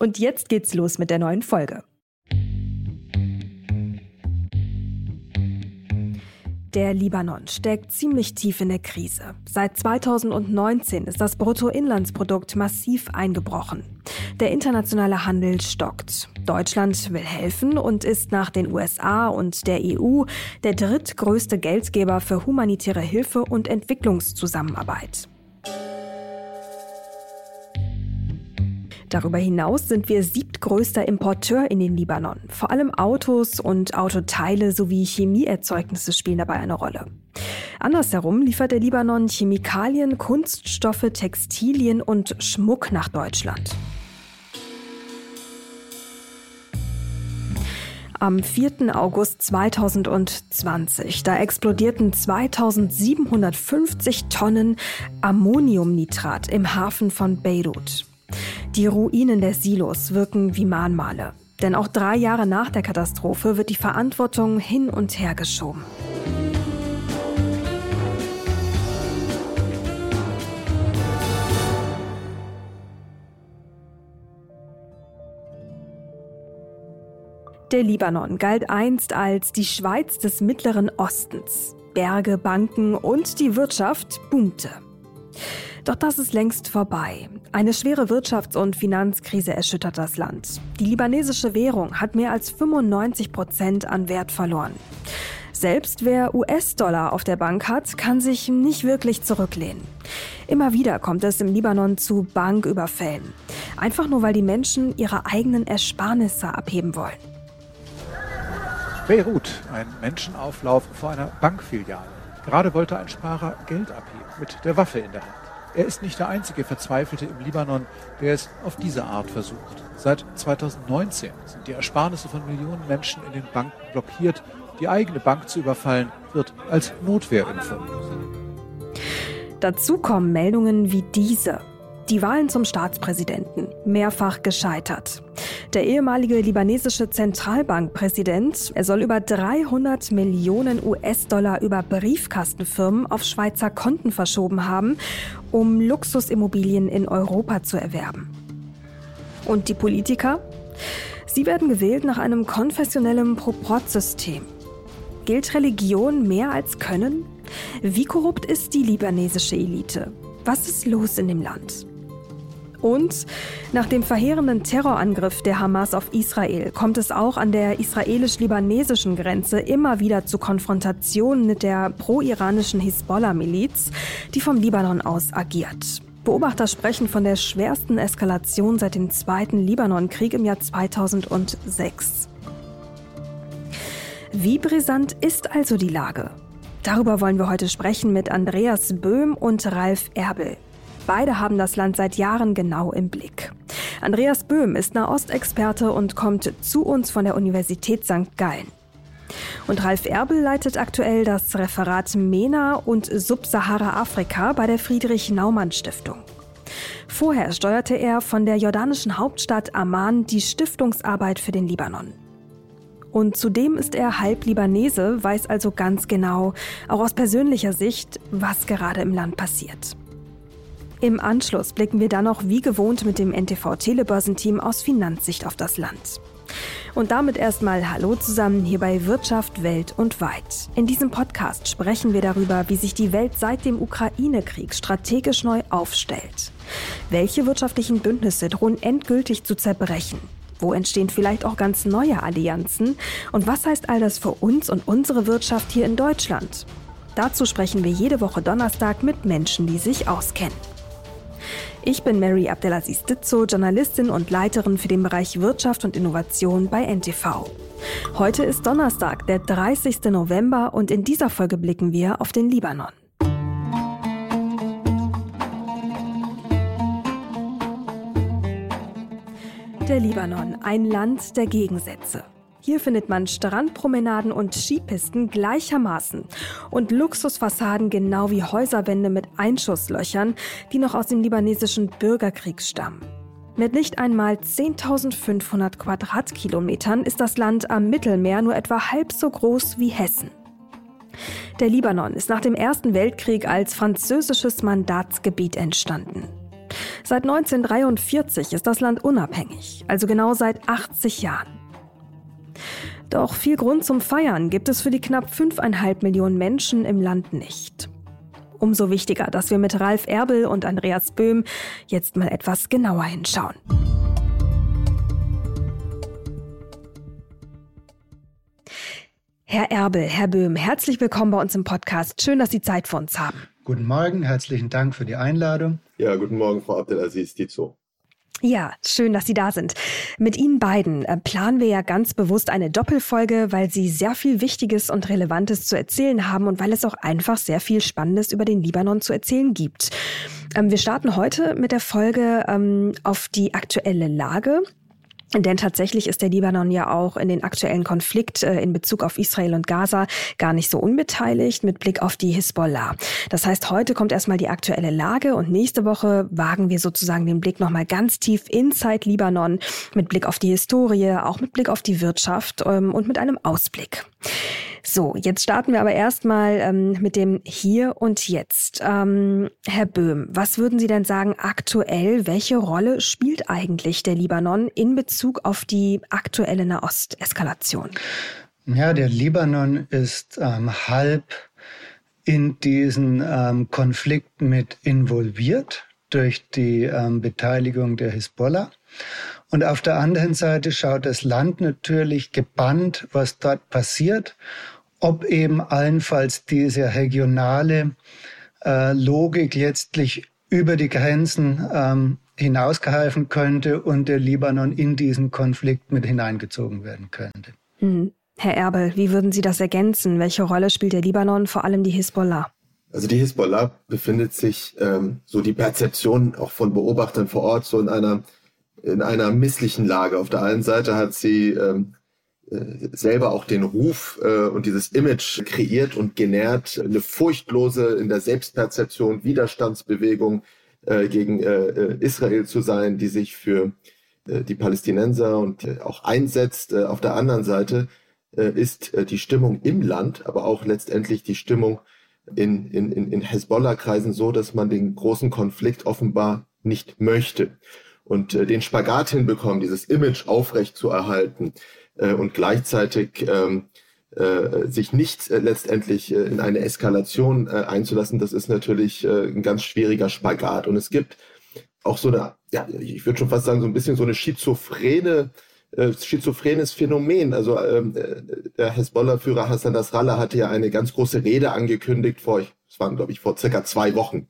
Und jetzt geht's los mit der neuen Folge. Der Libanon steckt ziemlich tief in der Krise. Seit 2019 ist das Bruttoinlandsprodukt massiv eingebrochen. Der internationale Handel stockt. Deutschland will helfen und ist nach den USA und der EU der drittgrößte Geldgeber für humanitäre Hilfe und Entwicklungszusammenarbeit. Darüber hinaus sind wir siebtgrößter Importeur in den Libanon. Vor allem Autos und Autoteile sowie Chemieerzeugnisse spielen dabei eine Rolle. Andersherum liefert der Libanon Chemikalien, Kunststoffe, Textilien und Schmuck nach Deutschland. Am 4. August 2020, da explodierten 2750 Tonnen Ammoniumnitrat im Hafen von Beirut. Die Ruinen der Silos wirken wie Mahnmale. Denn auch drei Jahre nach der Katastrophe wird die Verantwortung hin und her geschoben. Der Libanon galt einst als die Schweiz des Mittleren Ostens. Berge, Banken und die Wirtschaft boomte. Doch das ist längst vorbei. Eine schwere Wirtschafts- und Finanzkrise erschüttert das Land. Die libanesische Währung hat mehr als 95 Prozent an Wert verloren. Selbst wer US-Dollar auf der Bank hat, kann sich nicht wirklich zurücklehnen. Immer wieder kommt es im Libanon zu Banküberfällen. Einfach nur, weil die Menschen ihre eigenen Ersparnisse abheben wollen. Beirut, ein Menschenauflauf vor einer Bankfiliale. Gerade wollte ein Sparer Geld abheben, mit der Waffe in der Hand. Er ist nicht der einzige Verzweifelte im Libanon, der es auf diese Art versucht. Seit 2019 sind die Ersparnisse von Millionen Menschen in den Banken blockiert. Die eigene Bank zu überfallen wird als Notwehr empfunden. Dazu kommen Meldungen wie diese. Die Wahlen zum Staatspräsidenten mehrfach gescheitert. Der ehemalige libanesische Zentralbankpräsident, er soll über 300 Millionen US-Dollar über Briefkastenfirmen auf Schweizer Konten verschoben haben, um Luxusimmobilien in Europa zu erwerben. Und die Politiker? Sie werden gewählt nach einem konfessionellen Proportsystem. Gilt Religion mehr als Können? Wie korrupt ist die libanesische Elite? Was ist los in dem Land? Und nach dem verheerenden Terrorangriff der Hamas auf Israel kommt es auch an der israelisch-libanesischen Grenze immer wieder zu Konfrontationen mit der pro-iranischen Hisbollah-Miliz, die vom Libanon aus agiert. Beobachter sprechen von der schwersten Eskalation seit dem Zweiten Libanon-Krieg im Jahr 2006. Wie brisant ist also die Lage? Darüber wollen wir heute sprechen mit Andreas Böhm und Ralf Erbel. Beide haben das Land seit Jahren genau im Blick. Andreas Böhm ist Nahostexperte und kommt zu uns von der Universität St. Gallen. Und Ralf Erbel leitet aktuell das Referat MENA und Subsahara-Afrika bei der Friedrich-Naumann-Stiftung. Vorher steuerte er von der jordanischen Hauptstadt Amman die Stiftungsarbeit für den Libanon. Und zudem ist er halb Libanese, weiß also ganz genau, auch aus persönlicher Sicht, was gerade im Land passiert. Im Anschluss blicken wir dann noch wie gewohnt mit dem NTV Telebörsenteam aus Finanzsicht auf das Land. Und damit erstmal Hallo zusammen hier bei Wirtschaft Welt und Weit. In diesem Podcast sprechen wir darüber, wie sich die Welt seit dem Ukraine-Krieg strategisch neu aufstellt. Welche wirtschaftlichen Bündnisse drohen endgültig zu zerbrechen? Wo entstehen vielleicht auch ganz neue Allianzen? Und was heißt all das für uns und unsere Wirtschaft hier in Deutschland? Dazu sprechen wir jede Woche Donnerstag mit Menschen, die sich auskennen. Ich bin Mary Abdelaziz Ditzo, Journalistin und Leiterin für den Bereich Wirtschaft und Innovation bei NTV. Heute ist Donnerstag, der 30. November und in dieser Folge blicken wir auf den Libanon. Der Libanon, ein Land der Gegensätze. Hier findet man Strandpromenaden und Skipisten gleichermaßen und Luxusfassaden genau wie Häuserwände mit Einschusslöchern, die noch aus dem libanesischen Bürgerkrieg stammen. Mit nicht einmal 10.500 Quadratkilometern ist das Land am Mittelmeer nur etwa halb so groß wie Hessen. Der Libanon ist nach dem Ersten Weltkrieg als französisches Mandatsgebiet entstanden. Seit 1943 ist das Land unabhängig, also genau seit 80 Jahren. Doch viel Grund zum Feiern gibt es für die knapp 5,5 Millionen Menschen im Land nicht. Umso wichtiger, dass wir mit Ralf Erbel und Andreas Böhm jetzt mal etwas genauer hinschauen. Herr Erbel, Herr Böhm, herzlich willkommen bei uns im Podcast. Schön, dass Sie Zeit für uns haben. Guten Morgen, herzlichen Dank für die Einladung. Ja, guten Morgen, Frau Abdelaziz Dizo. Ja, schön, dass Sie da sind. Mit Ihnen beiden äh, planen wir ja ganz bewusst eine Doppelfolge, weil Sie sehr viel Wichtiges und Relevantes zu erzählen haben und weil es auch einfach sehr viel Spannendes über den Libanon zu erzählen gibt. Ähm, wir starten heute mit der Folge ähm, auf die aktuelle Lage. Denn tatsächlich ist der Libanon ja auch in den aktuellen Konflikt äh, in Bezug auf Israel und Gaza gar nicht so unbeteiligt mit Blick auf die Hisbollah. Das heißt, heute kommt erstmal die aktuelle Lage und nächste Woche wagen wir sozusagen den Blick nochmal ganz tief inside Libanon mit Blick auf die Historie, auch mit Blick auf die Wirtschaft ähm, und mit einem Ausblick. So, jetzt starten wir aber erstmal ähm, mit dem Hier und Jetzt. Ähm, Herr Böhm, was würden Sie denn sagen aktuell? Welche Rolle spielt eigentlich der Libanon in Bezug auf die aktuelle Nahost-Eskalation? Ja, der Libanon ist ähm, halb in diesen ähm, Konflikt mit involviert durch die ähm, Beteiligung der Hisbollah. Und auf der anderen Seite schaut das Land natürlich gebannt, was dort passiert, ob eben allenfalls diese regionale äh, Logik letztlich über die Grenzen ähm, hinausgeholfen könnte und der Libanon in diesen Konflikt mit hineingezogen werden könnte. Mhm. Herr Erbel, wie würden Sie das ergänzen? Welche Rolle spielt der Libanon, vor allem die Hisbollah? Also die Hisbollah befindet sich, ähm, so die Perzeption auch von Beobachtern vor Ort, so in einer in einer misslichen Lage. Auf der einen Seite hat sie ähm, äh, selber auch den Ruf äh, und dieses Image kreiert und genährt, eine furchtlose in der Selbstperzeption Widerstandsbewegung äh, gegen äh, äh Israel zu sein, die sich für äh, die Palästinenser und äh, auch einsetzt. Äh, auf der anderen Seite ist die Stimmung im Land, aber auch letztendlich die Stimmung in, in, in Hezbollah-Kreisen so, dass man den großen Konflikt offenbar nicht möchte und den Spagat hinbekommen, dieses Image aufrecht zu erhalten und gleichzeitig ähm, äh, sich nicht äh, letztendlich äh, in eine Eskalation äh, einzulassen, das ist natürlich äh, ein ganz schwieriger Spagat. Und es gibt auch so eine, ja, ich würde schon fast sagen, so ein bisschen so eine schizophrene äh, schizophrenes Phänomen. Also ähm, äh, der Hezbollah-Führer Hassan Nasrallah hatte ja eine ganz große Rede angekündigt vor, es waren glaube ich vor circa zwei Wochen,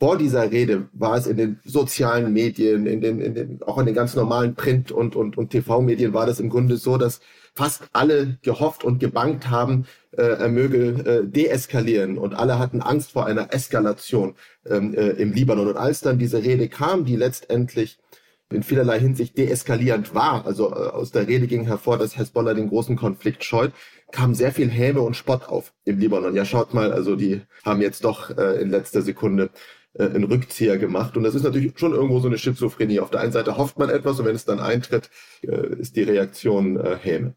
vor dieser Rede war es in den sozialen Medien, in den, in den, auch in den ganz normalen Print- und, und, und TV-Medien war das im Grunde so, dass fast alle gehofft und gebankt haben, äh, er möge äh, deeskalieren und alle hatten Angst vor einer Eskalation ähm, äh, im Libanon. Und als dann diese Rede kam, die letztendlich in vielerlei Hinsicht deeskalierend war, also äh, aus der Rede ging hervor, dass Hezbollah den großen Konflikt scheut, kam sehr viel Häme und Spott auf im Libanon. Ja, schaut mal, also die haben jetzt doch äh, in letzter Sekunde äh, einen Rückzieher gemacht. Und das ist natürlich schon irgendwo so eine Schizophrenie. Auf der einen Seite hofft man etwas und wenn es dann eintritt, äh, ist die Reaktion äh, Häme.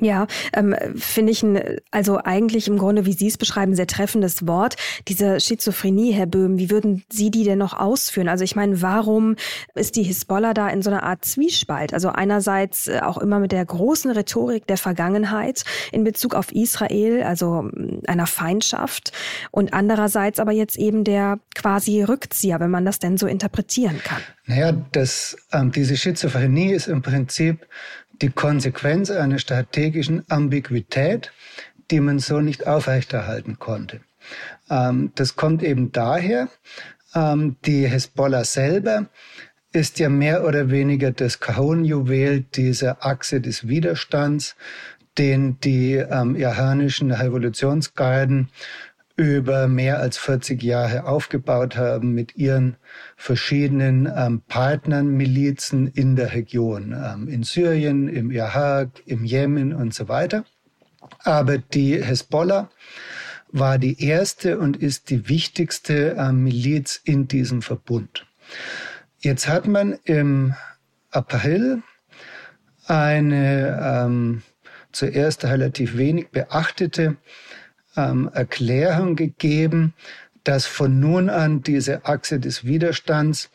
Ja, ähm, finde ich ein, also eigentlich im Grunde, wie Sie es beschreiben, sehr treffendes Wort. Diese Schizophrenie, Herr Böhm, wie würden Sie die denn noch ausführen? Also ich meine, warum ist die Hisbollah da in so einer Art Zwiespalt? Also einerseits äh, auch immer mit der großen Rhetorik der Vergangenheit in Bezug auf Israel, also mm, einer Feindschaft, und andererseits aber jetzt eben der quasi Rückzieher, wenn man das denn so interpretieren kann. Naja, das, ähm, diese Schizophrenie ist im Prinzip die Konsequenz einer strategischen Ambiguität, die man so nicht aufrechterhalten konnte. Ähm, das kommt eben daher, ähm, die Hezbollah selber ist ja mehr oder weniger das Kronjuwel dieser Achse des Widerstands, den die ähm, iranischen Revolutionsgarden über mehr als 40 Jahre aufgebaut haben mit ihren verschiedenen ähm, Partnern, Milizen in der Region, ähm, in Syrien, im Irak, im Jemen und so weiter. Aber die Hezbollah war die erste und ist die wichtigste äh, Miliz in diesem Verbund. Jetzt hat man im April eine ähm, zuerst relativ wenig beachtete ähm, Erklärung gegeben, dass von nun an diese Achse des Widerstands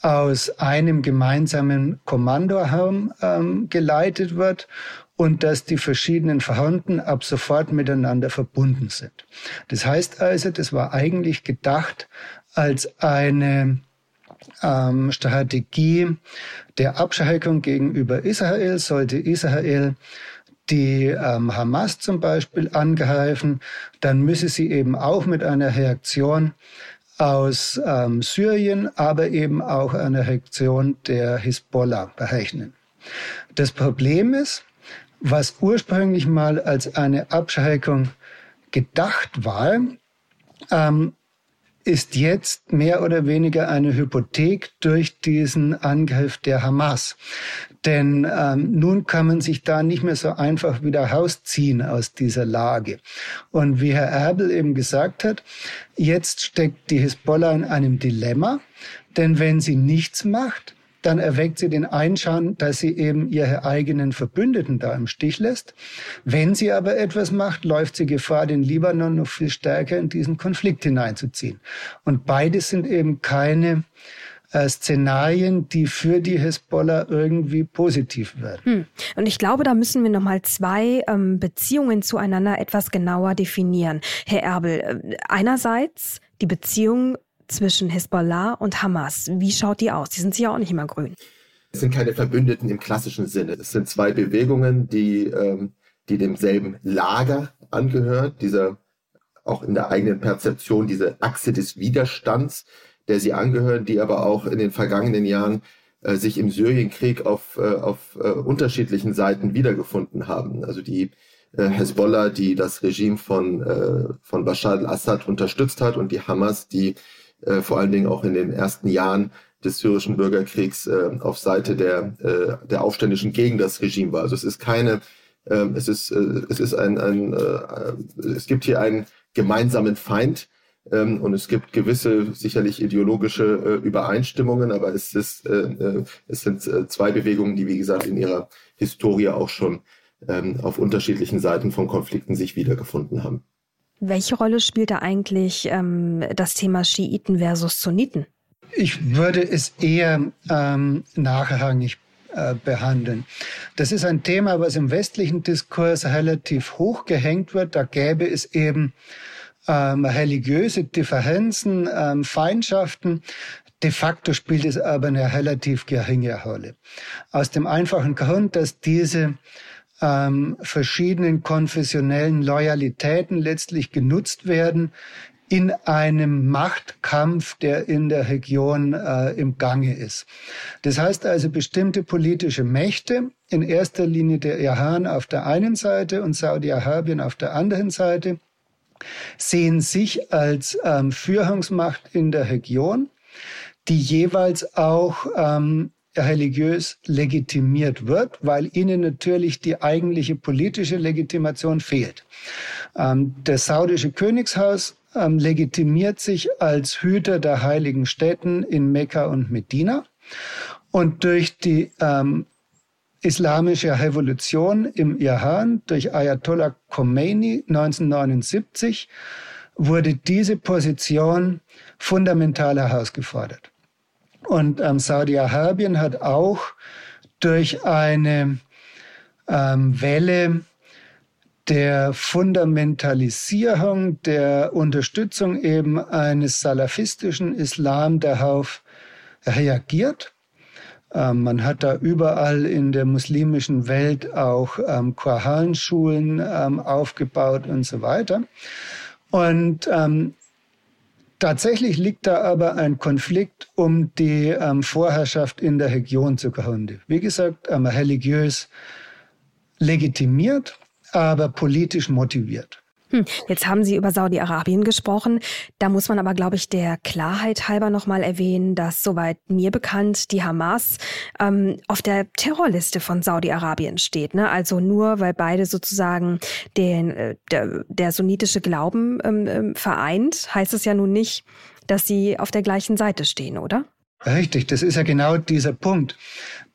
aus einem gemeinsamen Kommandoraum ähm, geleitet wird und dass die verschiedenen Fronten ab sofort miteinander verbunden sind. Das heißt also, das war eigentlich gedacht als eine ähm, Strategie der Abschreckung gegenüber Israel, sollte Israel die ähm, Hamas zum Beispiel angreifen, dann müsse sie eben auch mit einer Reaktion aus ähm, Syrien, aber eben auch einer Reaktion der Hisbollah berechnen. Das Problem ist, was ursprünglich mal als eine Abschreckung gedacht war, ähm, ist jetzt mehr oder weniger eine Hypothek durch diesen Angriff der Hamas. Denn ähm, nun kann man sich da nicht mehr so einfach wieder rausziehen aus dieser Lage. Und wie Herr Erbel eben gesagt hat, jetzt steckt die Hisbollah in einem Dilemma, denn wenn sie nichts macht, dann erweckt sie den Einschein, dass sie eben ihre eigenen Verbündeten da im Stich lässt. Wenn sie aber etwas macht, läuft sie Gefahr, den Libanon noch viel stärker in diesen Konflikt hineinzuziehen. Und beides sind eben keine äh, Szenarien, die für die Hezbollah irgendwie positiv werden. Hm. Und ich glaube, da müssen wir nochmal zwei ähm, Beziehungen zueinander etwas genauer definieren. Herr Erbel, äh, einerseits die Beziehung zwischen Hezbollah und Hamas. Wie schaut die aus? Die sind ja auch nicht immer grün. Es sind keine Verbündeten im klassischen Sinne. Es sind zwei Bewegungen, die, ähm, die demselben Lager angehören, dieser auch in der eigenen Perzeption, diese Achse des Widerstands, der sie angehören, die aber auch in den vergangenen Jahren äh, sich im Syrienkrieg auf, äh, auf äh, unterschiedlichen Seiten wiedergefunden haben. Also die äh, Hezbollah, die das Regime von, äh, von Bashar al-Assad unterstützt hat und die Hamas, die äh, vor allen Dingen auch in den ersten Jahren des syrischen Bürgerkriegs äh, auf Seite der, äh, der Aufständischen gegen das Regime war. Also es ist keine, äh, es ist, äh, es ist ein, ein äh, es gibt hier einen gemeinsamen Feind ähm, und es gibt gewisse sicherlich ideologische äh, Übereinstimmungen, aber es ist, äh, äh es sind äh, zwei Bewegungen, die wie gesagt in ihrer Historie auch schon ähm, auf unterschiedlichen Seiten von Konflikten sich wiedergefunden haben. Welche Rolle spielt da eigentlich ähm, das Thema Schiiten versus Sunniten? Ich würde es eher ähm, nachrangig äh, behandeln. Das ist ein Thema, was im westlichen Diskurs relativ hoch gehängt wird. Da gäbe es eben ähm, religiöse Differenzen, ähm, Feindschaften. De facto spielt es aber eine relativ geringe Rolle. Aus dem einfachen Grund, dass diese ähm, verschiedenen konfessionellen Loyalitäten letztlich genutzt werden in einem Machtkampf, der in der Region äh, im Gange ist. Das heißt also, bestimmte politische Mächte, in erster Linie der Iran auf der einen Seite und Saudi-Arabien auf der anderen Seite, sehen sich als ähm, Führungsmacht in der Region, die jeweils auch ähm, religiös legitimiert wird, weil ihnen natürlich die eigentliche politische Legitimation fehlt. Ähm, das saudische Königshaus ähm, legitimiert sich als Hüter der heiligen Städten in Mekka und Medina. Und durch die ähm, islamische Revolution im Iran, durch Ayatollah Khomeini 1979, wurde diese Position fundamental herausgefordert. Und ähm, Saudi-Arabien hat auch durch eine ähm, Welle der Fundamentalisierung, der Unterstützung eben eines salafistischen Islam darauf reagiert. Ähm, man hat da überall in der muslimischen Welt auch ähm, Koranschulen ähm, aufgebaut und so weiter. Und ähm, Tatsächlich liegt da aber ein Konflikt um die ähm, Vorherrschaft in der Region zugrunde. Wie gesagt, ähm, religiös legitimiert, aber politisch motiviert. Hm, jetzt haben Sie über Saudi-Arabien gesprochen. Da muss man aber, glaube ich, der Klarheit halber nochmal erwähnen, dass, soweit mir bekannt, die Hamas ähm, auf der Terrorliste von Saudi-Arabien steht. Ne? Also nur, weil beide sozusagen den, äh, der, der sunnitische Glauben ähm, ähm, vereint, heißt es ja nun nicht, dass sie auf der gleichen Seite stehen, oder? Richtig, das ist ja genau dieser Punkt.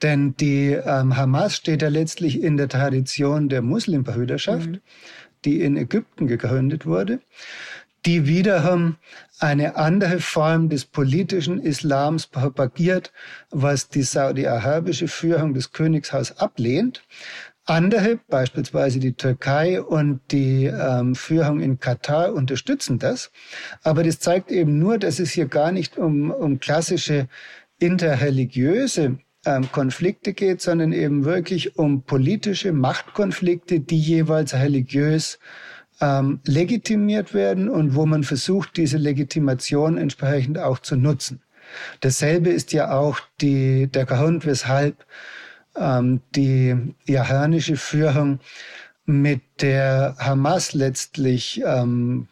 Denn die ähm, Hamas steht ja letztlich in der Tradition der Muslimbrüderschaft. Mhm die in Ägypten gegründet wurde, die wiederum eine andere Form des politischen Islams propagiert, was die saudi-arabische Führung des Königshaus ablehnt. Andere, beispielsweise die Türkei und die ähm, Führung in Katar, unterstützen das. Aber das zeigt eben nur, dass es hier gar nicht um, um klassische interreligiöse ähm, Konflikte geht, sondern eben wirklich um politische Machtkonflikte, die jeweils religiös ähm, legitimiert werden und wo man versucht, diese Legitimation entsprechend auch zu nutzen. Dasselbe ist ja auch die, der Grund, weshalb ähm, die iranische Führung mit der Hamas letztlich ähm,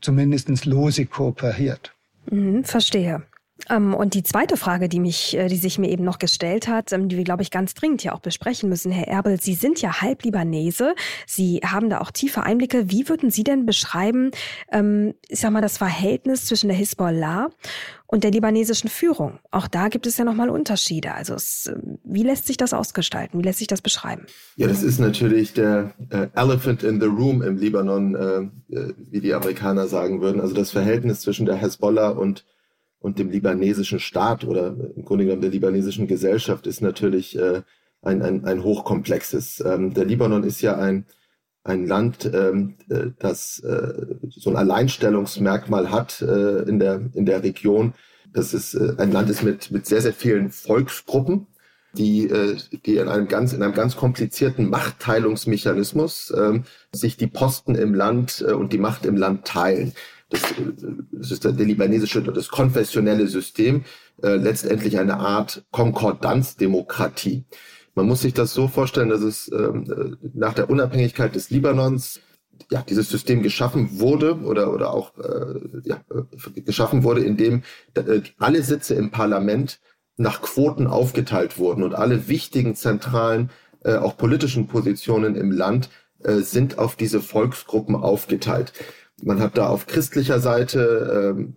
zumindest lose kooperiert. Mhm, verstehe. Ähm, und die zweite Frage, die mich, äh, die sich mir eben noch gestellt hat, ähm, die wir, glaube ich, ganz dringend hier auch besprechen müssen, Herr Erbel, Sie sind ja halb Libanese. Sie haben da auch tiefe Einblicke. Wie würden Sie denn beschreiben, ähm, ich sag mal, das Verhältnis zwischen der Hisbollah und der libanesischen Führung? Auch da gibt es ja nochmal Unterschiede. Also es, wie lässt sich das ausgestalten? Wie lässt sich das beschreiben? Ja, das ist natürlich der äh, Elephant in the Room im Libanon, äh, wie die Amerikaner sagen würden. Also das Verhältnis zwischen der Hisbollah und und dem libanesischen Staat oder im Grunde genommen der libanesischen Gesellschaft ist natürlich äh, ein, ein, ein hochkomplexes. Ähm, der Libanon ist ja ein, ein Land, ähm, äh, das äh, so ein Alleinstellungsmerkmal hat äh, in, der, in der Region. Das ist äh, ein Land ist mit, mit sehr, sehr vielen Volksgruppen, die, äh, die in einem ganz, in einem ganz komplizierten Machtteilungsmechanismus äh, sich die Posten im Land äh, und die Macht im Land teilen das, das ist der, libanesische, das konfessionelle System, äh, letztendlich eine Art Konkordanzdemokratie. Man muss sich das so vorstellen, dass es ähm, nach der Unabhängigkeit des Libanons ja, dieses System geschaffen wurde oder, oder auch äh, ja, äh, geschaffen wurde, in dem äh, alle Sitze im Parlament nach Quoten aufgeteilt wurden und alle wichtigen zentralen, äh, auch politischen Positionen im Land äh, sind auf diese Volksgruppen aufgeteilt. Man hat da auf christlicher Seite ähm,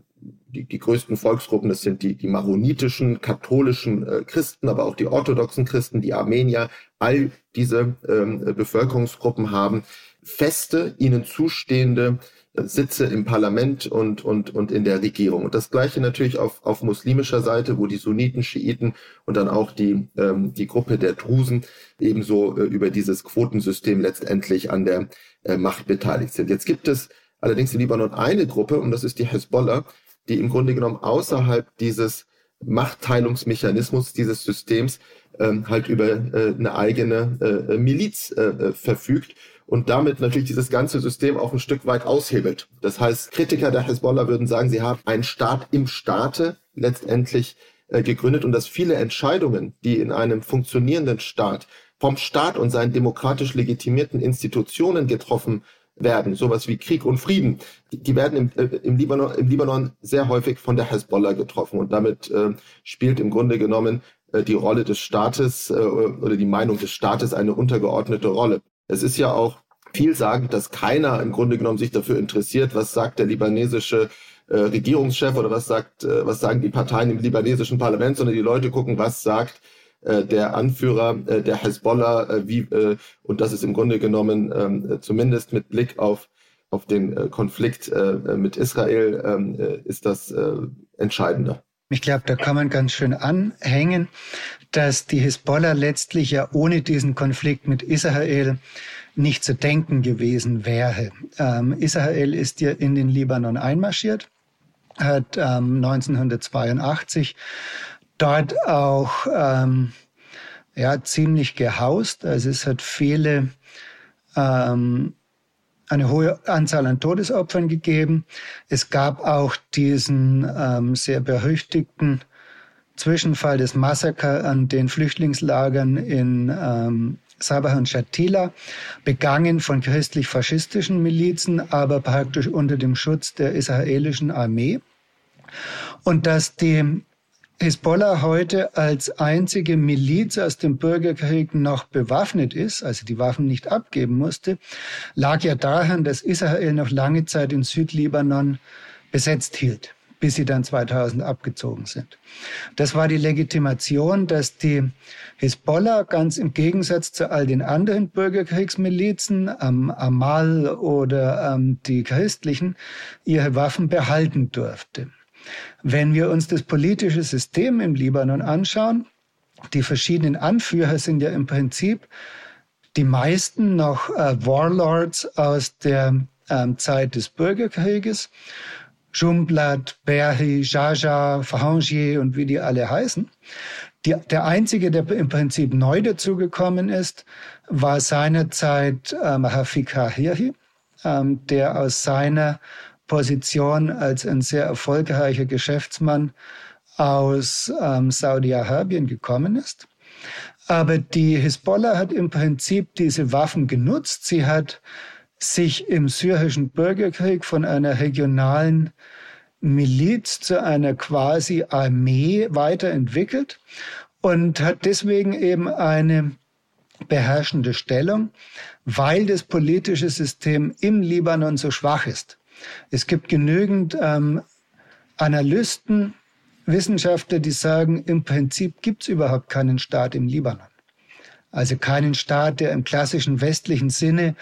die, die größten Volksgruppen, das sind die, die maronitischen, katholischen äh, Christen, aber auch die orthodoxen Christen, die Armenier. All diese ähm, Bevölkerungsgruppen haben feste, ihnen zustehende äh, Sitze im Parlament und, und, und in der Regierung. Und das Gleiche natürlich auf, auf muslimischer Seite, wo die Sunniten, Schiiten und dann auch die, ähm, die Gruppe der Drusen ebenso äh, über dieses Quotensystem letztendlich an der äh, Macht beteiligt sind. Jetzt gibt es allerdings im Libanon eine Gruppe, und das ist die Hezbollah, die im Grunde genommen außerhalb dieses Machtteilungsmechanismus dieses Systems ähm, halt über äh, eine eigene äh, Miliz äh, verfügt und damit natürlich dieses ganze System auch ein Stück weit aushebelt. Das heißt, Kritiker der Hezbollah würden sagen, sie haben einen Staat im Staate letztendlich äh, gegründet und dass viele Entscheidungen, die in einem funktionierenden Staat vom Staat und seinen demokratisch legitimierten Institutionen getroffen werden, sowas wie Krieg und Frieden, die werden im, äh, im, Libanon, im Libanon sehr häufig von der Hezbollah getroffen. Und damit äh, spielt im Grunde genommen äh, die Rolle des Staates äh, oder die Meinung des Staates eine untergeordnete Rolle. Es ist ja auch vielsagend, dass keiner im Grunde genommen sich dafür interessiert, was sagt der libanesische äh, Regierungschef oder was sagt, äh, was sagen die Parteien im libanesischen Parlament, sondern die Leute gucken, was sagt äh, der Anführer äh, der Hezbollah, äh, wie, äh, und das ist im Grunde genommen ähm, zumindest mit Blick auf, auf den äh, Konflikt äh, mit Israel, ähm, äh, ist das äh, entscheidender. Ich glaube, da kann man ganz schön anhängen, dass die Hisbollah letztlich ja ohne diesen Konflikt mit Israel nicht zu denken gewesen wäre. Ähm, Israel ist ja in den Libanon einmarschiert, hat ähm, 1982 dort auch ähm, ja, ziemlich gehaust. Also es hat viele, ähm, eine hohe Anzahl an Todesopfern gegeben. Es gab auch diesen ähm, sehr berüchtigten Zwischenfall des Massaker an den Flüchtlingslagern in ähm, Sabah und Shatila, begangen von christlich-faschistischen Milizen, aber praktisch unter dem Schutz der israelischen Armee. Und dass die Hisbollah heute als einzige Miliz aus dem Bürgerkrieg noch bewaffnet ist, also die Waffen nicht abgeben musste, lag ja daran, dass Israel noch lange Zeit in Südlibanon besetzt hielt, bis sie dann 2000 abgezogen sind. Das war die Legitimation, dass die Hisbollah ganz im Gegensatz zu all den anderen Bürgerkriegsmilizen, ähm, Amal oder ähm, die christlichen, ihre Waffen behalten durfte. Wenn wir uns das politische System im Libanon anschauen, die verschiedenen Anführer sind ja im Prinzip die meisten noch äh, Warlords aus der ähm, Zeit des Bürgerkrieges. Jumblat, Berhi, Jaja, Fahangier und wie die alle heißen. Die, der einzige, der im Prinzip neu dazugekommen ist, war seinerzeit ähm, Hafik Hahirhi, ähm, der aus seiner Position als ein sehr erfolgreicher Geschäftsmann aus ähm, Saudi-Arabien gekommen ist. Aber die Hisbollah hat im Prinzip diese Waffen genutzt. Sie hat sich im syrischen Bürgerkrieg von einer regionalen Miliz zu einer quasi Armee weiterentwickelt und hat deswegen eben eine beherrschende Stellung, weil das politische System im Libanon so schwach ist. Es gibt genügend ähm, Analysten, Wissenschaftler, die sagen, im Prinzip gibt es überhaupt keinen Staat im Libanon. Also keinen Staat, der im klassischen westlichen Sinne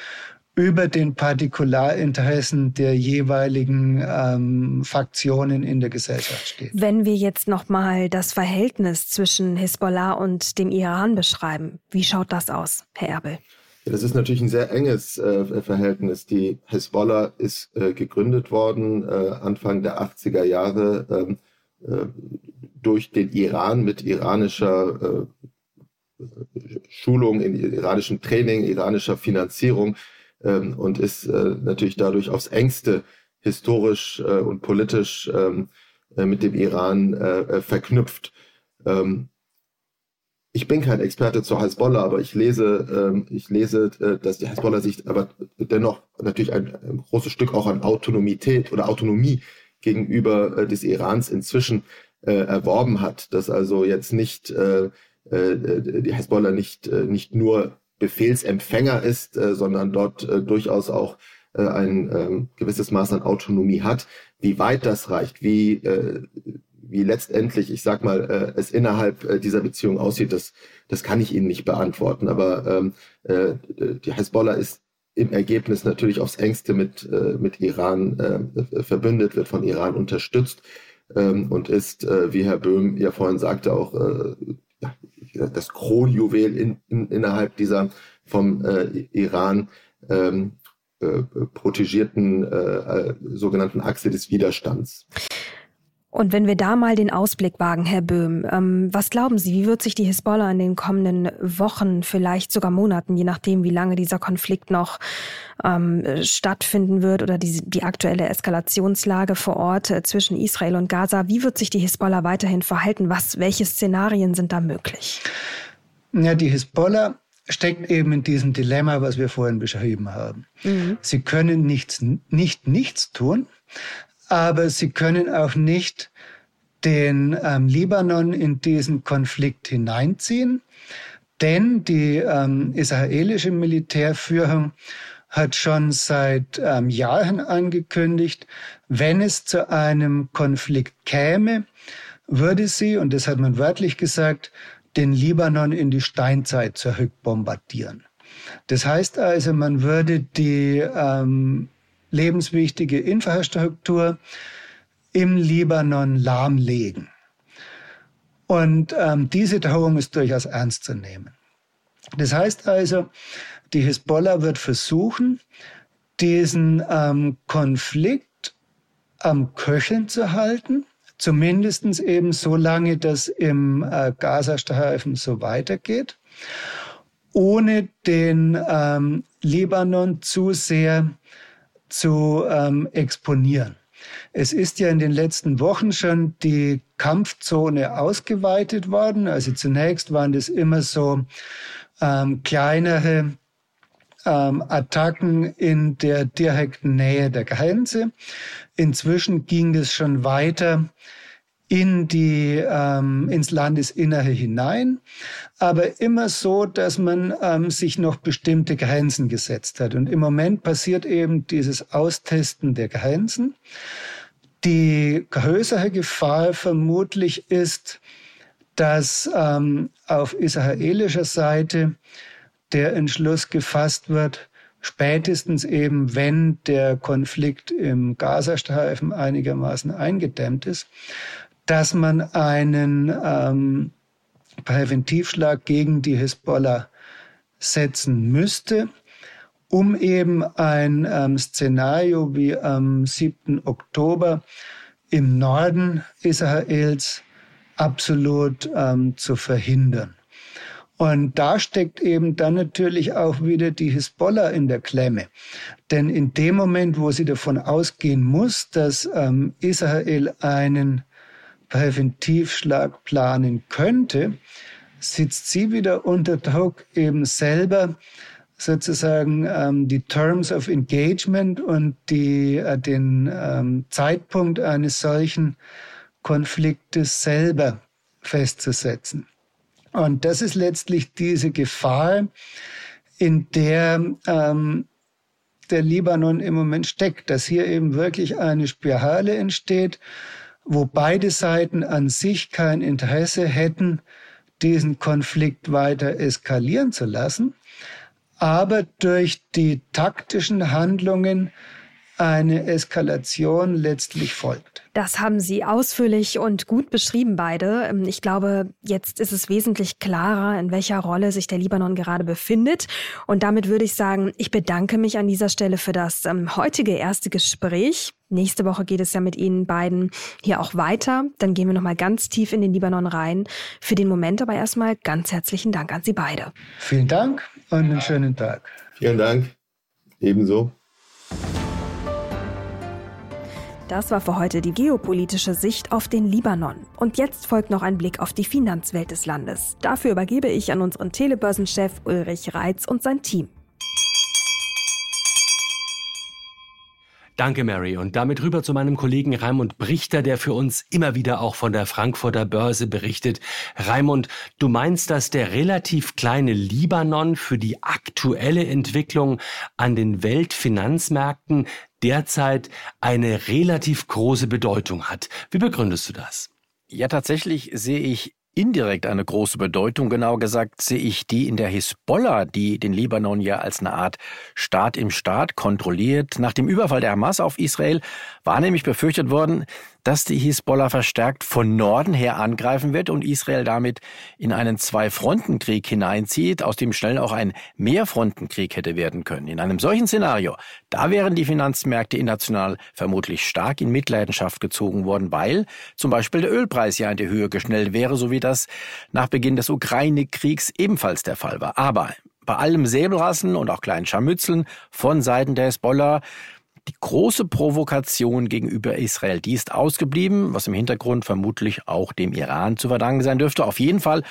über den Partikularinteressen der jeweiligen ähm, Faktionen in der Gesellschaft steht. Wenn wir jetzt nochmal das Verhältnis zwischen Hisbollah und dem Iran beschreiben, wie schaut das aus, Herr Erbel? Das ist natürlich ein sehr enges äh, Verhältnis. Die Hezbollah ist äh, gegründet worden äh, Anfang der 80er Jahre ähm, äh, durch den Iran mit iranischer äh, Schulung, in iranischem Training, iranischer Finanzierung ähm, und ist äh, natürlich dadurch aufs engste historisch und politisch ähm, mit dem Iran verknüpft. Ähm, ich bin kein Experte zur Hezbollah, aber ich lese, ähm, ich lese, äh, dass die Hezbollah sich aber dennoch natürlich ein, großes Stück auch an Autonomität oder Autonomie gegenüber äh, des Irans inzwischen äh, erworben hat, dass also jetzt nicht äh, äh, die Hezbollah nicht äh, nicht nur Befehlsempfänger ist, sondern dort durchaus auch ein äh, gewisses Maß an Autonomie hat. Wie weit das reicht, wie äh, wie letztendlich, ich sag mal, äh, es innerhalb äh, dieser Beziehung aussieht, das, das kann ich Ihnen nicht beantworten. Aber ähm, äh, die Hezbollah ist im Ergebnis natürlich aufs engste mit, äh, mit Iran äh, verbündet, wird von Iran unterstützt ähm, und ist, äh, wie Herr Böhm ja vorhin sagte, auch äh, das Kronjuwel in, in, innerhalb dieser vom äh, Iran ähm, äh, protegierten äh, äh sogenannten Achse des Widerstands. Und wenn wir da mal den Ausblick wagen, Herr Böhm, ähm, was glauben Sie, wie wird sich die Hisbollah in den kommenden Wochen, vielleicht sogar Monaten, je nachdem, wie lange dieser Konflikt noch ähm, stattfinden wird oder die, die aktuelle Eskalationslage vor Ort äh, zwischen Israel und Gaza, wie wird sich die Hisbollah weiterhin verhalten? Was, welche Szenarien sind da möglich? Ja, die Hisbollah steckt eben in diesem Dilemma, was wir vorhin beschrieben haben. Mhm. Sie können nichts, nicht nichts tun, aber sie können auch nicht den ähm, Libanon in diesen Konflikt hineinziehen, denn die ähm, israelische Militärführung hat schon seit ähm, Jahren angekündigt, wenn es zu einem Konflikt käme, würde sie, und das hat man wörtlich gesagt, den Libanon in die Steinzeit zurückbombardieren. Das heißt also, man würde die ähm, lebenswichtige Infrastruktur im Libanon lahmlegen. Und ähm, diese Drohung ist durchaus ernst zu nehmen. Das heißt also, die Hisbollah wird versuchen, diesen ähm, Konflikt am Köcheln zu halten, zumindest eben so lange, dass im äh, Gazastreifen so weitergeht, ohne den ähm, Libanon zu sehr zu ähm, exponieren. Es ist ja in den letzten Wochen schon die Kampfzone ausgeweitet worden. Also zunächst waren das immer so ähm, kleinere ähm, Attacken in der direkten Nähe der Grenze. Inzwischen ging es schon weiter in die, ähm, ins Landesinnere hinein, aber immer so, dass man ähm, sich noch bestimmte Grenzen gesetzt hat. Und im Moment passiert eben dieses Austesten der Grenzen. Die größere Gefahr vermutlich ist, dass ähm, auf israelischer Seite der Entschluss gefasst wird, spätestens eben, wenn der Konflikt im Gazastreifen einigermaßen eingedämmt ist, dass man einen ähm, Präventivschlag gegen die Hisbollah setzen müsste, um eben ein ähm, Szenario wie am 7. Oktober im Norden Israels absolut ähm, zu verhindern. Und da steckt eben dann natürlich auch wieder die Hisbollah in der Klemme. Denn in dem Moment, wo sie davon ausgehen muss, dass ähm, Israel einen Präventivschlag planen könnte, sitzt sie wieder unter Druck, eben selber sozusagen ähm, die Terms of Engagement und die, äh, den ähm, Zeitpunkt eines solchen Konfliktes selber festzusetzen. Und das ist letztlich diese Gefahr, in der ähm, der Libanon im Moment steckt, dass hier eben wirklich eine Spirale entsteht, wo beide Seiten an sich kein Interesse hätten, diesen Konflikt weiter eskalieren zu lassen, aber durch die taktischen Handlungen eine Eskalation letztlich folgt. Das haben Sie ausführlich und gut beschrieben, beide. Ähm, ich glaube, jetzt ist es wesentlich klarer, in welcher Rolle sich der Libanon gerade befindet. Und damit würde ich sagen, ich bedanke mich an dieser Stelle für das ähm, heutige erste Gespräch. Nächste Woche geht es ja mit Ihnen beiden hier auch weiter. Dann gehen wir nochmal ganz tief in den Libanon rein. Für den Moment aber erstmal ganz herzlichen Dank an Sie beide. Vielen Dank und einen schönen Tag. Vielen Dank. Ebenso. Das war für heute die geopolitische Sicht auf den Libanon. Und jetzt folgt noch ein Blick auf die Finanzwelt des Landes. Dafür übergebe ich an unseren Telebörsenchef Ulrich Reitz und sein Team. Danke, Mary. Und damit rüber zu meinem Kollegen Raimund Brichter, der für uns immer wieder auch von der Frankfurter Börse berichtet. Raimund, du meinst, dass der relativ kleine Libanon für die aktuelle Entwicklung an den Weltfinanzmärkten derzeit eine relativ große Bedeutung hat. Wie begründest du das? Ja, tatsächlich sehe ich indirekt eine große Bedeutung. Genau gesagt sehe ich die in der Hisbollah, die den Libanon ja als eine Art Staat im Staat kontrolliert. Nach dem Überfall der Hamas auf Israel war nämlich befürchtet worden, dass die Hisbollah verstärkt von Norden her angreifen wird und Israel damit in einen Zwei-Fronten-Krieg hineinzieht, aus dem schnell auch ein Mehrfrontenkrieg hätte werden können. In einem solchen Szenario, da wären die Finanzmärkte international vermutlich stark in Mitleidenschaft gezogen worden, weil zum Beispiel der Ölpreis ja in die Höhe geschnellt wäre, so wie das nach Beginn des Ukraine-Kriegs ebenfalls der Fall war. Aber bei allem Säbelrassen und auch kleinen Scharmützeln von Seiten der Hezbollah die große Provokation gegenüber Israel, die ist ausgeblieben, was im Hintergrund vermutlich auch dem Iran zu verdanken sein dürfte. Auf jeden Fall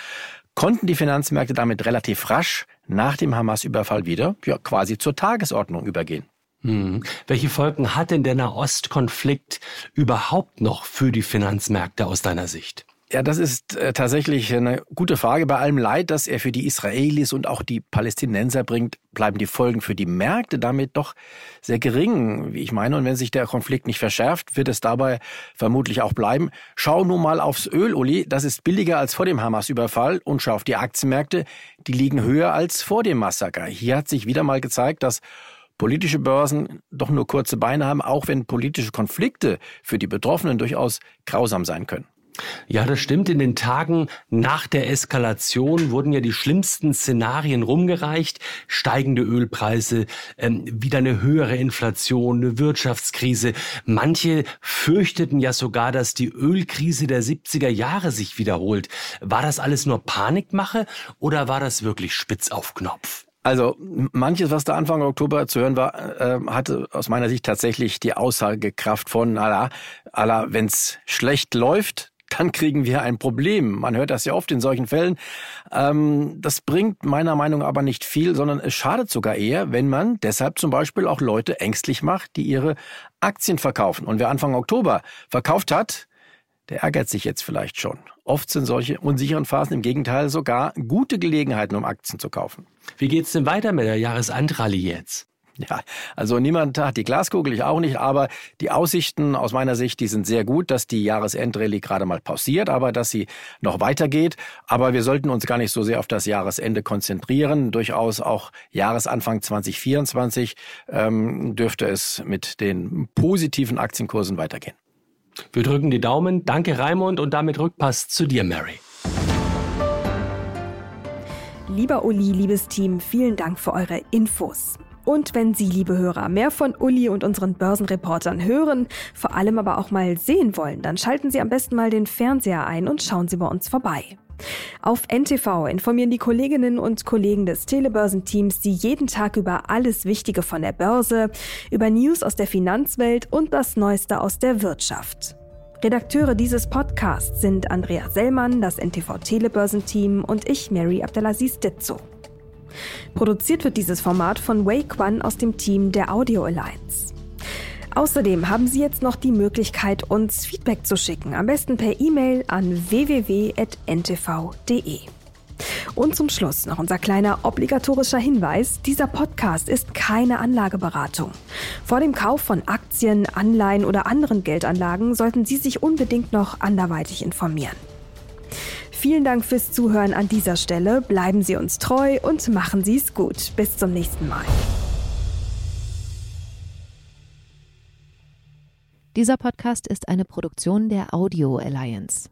konnten die Finanzmärkte damit relativ rasch nach dem Hamas-Überfall wieder ja, quasi zur Tagesordnung übergehen. Hm. Welche Folgen hat denn der Nahostkonflikt überhaupt noch für die Finanzmärkte aus deiner Sicht? Ja, das ist äh, tatsächlich eine gute Frage. Bei allem Leid, das er für die Israelis und auch die Palästinenser bringt, bleiben die Folgen für die Märkte damit doch sehr gering, wie ich meine. Und wenn sich der Konflikt nicht verschärft, wird es dabei vermutlich auch bleiben. Schau nur mal aufs Öl, Uli. Das ist billiger als vor dem Hamas-Überfall. Und schau auf die Aktienmärkte. Die liegen höher als vor dem Massaker. Hier hat sich wieder mal gezeigt, dass politische Börsen doch nur kurze Beine haben, auch wenn politische Konflikte für die Betroffenen durchaus grausam sein können. Ja, das stimmt. In den Tagen nach der Eskalation wurden ja die schlimmsten Szenarien rumgereicht. Steigende Ölpreise, ähm, wieder eine höhere Inflation, eine Wirtschaftskrise. Manche fürchteten ja sogar, dass die Ölkrise der 70er Jahre sich wiederholt. War das alles nur Panikmache oder war das wirklich spitz auf Knopf? Also manches, was da Anfang Oktober zu hören war, äh, hatte aus meiner Sicht tatsächlich die Aussagekraft von Allah, Allah, wenn es schlecht läuft, dann kriegen wir ein Problem. Man hört das ja oft in solchen Fällen. Ähm, das bringt meiner Meinung nach aber nicht viel, sondern es schadet sogar eher, wenn man deshalb zum Beispiel auch Leute ängstlich macht, die ihre Aktien verkaufen. Und wer Anfang Oktober verkauft hat, der ärgert sich jetzt vielleicht schon. Oft sind solche unsicheren Phasen im Gegenteil sogar gute Gelegenheiten, um Aktien zu kaufen. Wie geht's denn weiter mit der Jahresandrallye jetzt? Ja, also niemand hat die Glaskugel, ich auch nicht, aber die Aussichten aus meiner Sicht, die sind sehr gut, dass die Jahresendrallye gerade mal pausiert, aber dass sie noch weitergeht. Aber wir sollten uns gar nicht so sehr auf das Jahresende konzentrieren. Durchaus auch Jahresanfang 2024 ähm, dürfte es mit den positiven Aktienkursen weitergehen. Wir drücken die Daumen. Danke, Raimund, und damit Rückpass zu dir, Mary. Lieber Uli, liebes Team, vielen Dank für eure Infos. Und wenn Sie, liebe Hörer, mehr von Uli und unseren Börsenreportern hören, vor allem aber auch mal sehen wollen, dann schalten Sie am besten mal den Fernseher ein und schauen Sie bei uns vorbei. Auf NTV informieren die Kolleginnen und Kollegen des Telebörsenteams Sie jeden Tag über alles Wichtige von der Börse, über News aus der Finanzwelt und das Neueste aus der Wirtschaft. Redakteure dieses Podcasts sind Andrea Sellmann, das NTV Telebörsenteam und ich, Mary Abdelaziz Ditzo. Produziert wird dieses Format von Wake One aus dem Team der Audio Alliance. Außerdem haben Sie jetzt noch die Möglichkeit, uns Feedback zu schicken, am besten per E-Mail an www.ntv.de. Und zum Schluss noch unser kleiner obligatorischer Hinweis. Dieser Podcast ist keine Anlageberatung. Vor dem Kauf von Aktien, Anleihen oder anderen Geldanlagen sollten Sie sich unbedingt noch anderweitig informieren. Vielen Dank fürs Zuhören an dieser Stelle. Bleiben Sie uns treu und machen Sie es gut. Bis zum nächsten Mal. Dieser Podcast ist eine Produktion der Audio Alliance.